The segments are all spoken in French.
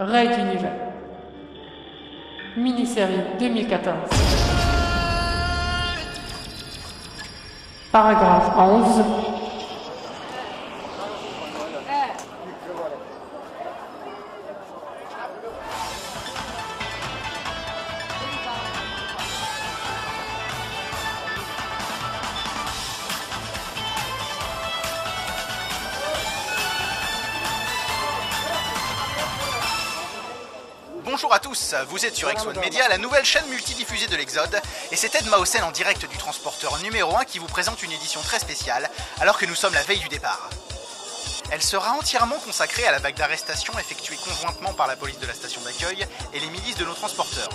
Raid Univers. Mini-série 2014. Paragraphe 11. Bonjour à tous, vous êtes sur X1 Media, la nouvelle chaîne multidiffusée de l'Exode, et c'est Ed Mausen en direct du transporteur numéro 1 qui vous présente une édition très spéciale, alors que nous sommes la veille du départ. Elle sera entièrement consacrée à la vague d'arrestations effectuée conjointement par la police de la station d'accueil et les milices de nos transporteurs.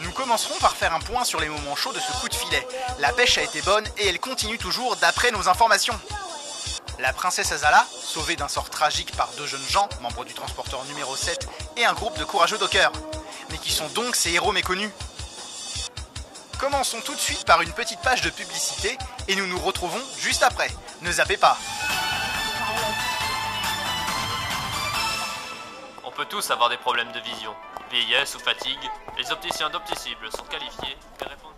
Nous commencerons par faire un point sur les moments chauds de ce coup de filet. La pêche a été bonne et elle continue toujours d'après nos informations. La princesse Azala, sauvée d'un sort tragique par deux jeunes gens, membres du transporteur numéro 7, et un groupe de courageux dockers. Mais qui sont donc ces héros méconnus? Commençons tout de suite par une petite page de publicité et nous nous retrouvons juste après. Ne zappez pas. On peut tous avoir des problèmes de vision. Vieillesse ou fatigue, les opticiens d'Opticible sont qualifiés et répondent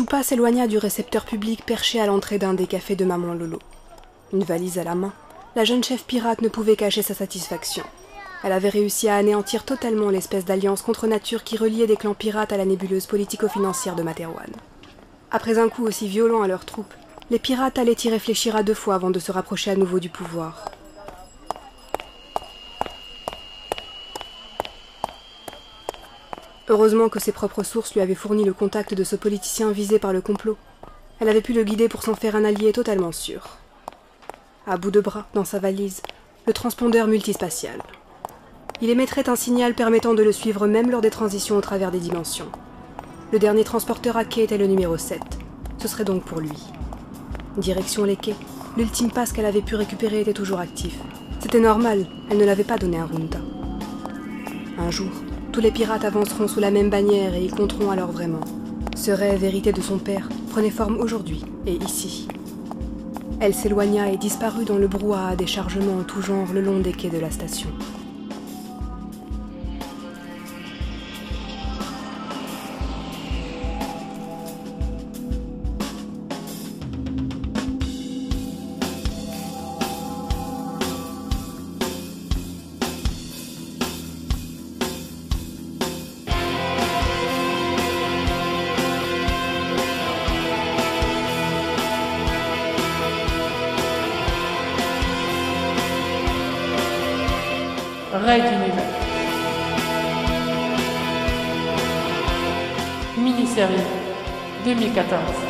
Choupa s'éloigna du récepteur public perché à l'entrée d'un des cafés de Maman Lolo. Une valise à la main, la jeune chef pirate ne pouvait cacher sa satisfaction. Elle avait réussi à anéantir totalement l'espèce d'alliance contre nature qui reliait des clans pirates à la nébuleuse politico-financière de Materwan. Après un coup aussi violent à leurs troupes, les pirates allaient y réfléchir à deux fois avant de se rapprocher à nouveau du pouvoir. Heureusement que ses propres sources lui avaient fourni le contact de ce politicien visé par le complot. Elle avait pu le guider pour s'en faire un allié totalement sûr. À bout de bras, dans sa valise, le transpondeur multispatial. Il émettrait un signal permettant de le suivre même lors des transitions au travers des dimensions. Le dernier transporteur à quai était le numéro 7. Ce serait donc pour lui. Direction les quais, l'ultime passe qu'elle avait pu récupérer était toujours actif. C'était normal, elle ne l'avait pas donné à Runta. Un jour, tous les pirates avanceront sous la même bannière et y compteront alors vraiment. Ce rêve hérité de son père prenait forme aujourd'hui et ici. Elle s'éloigna et disparut dans le brouhaha des chargements en tout genre le long des quais de la station. Raid Univers. Mini-série 2014.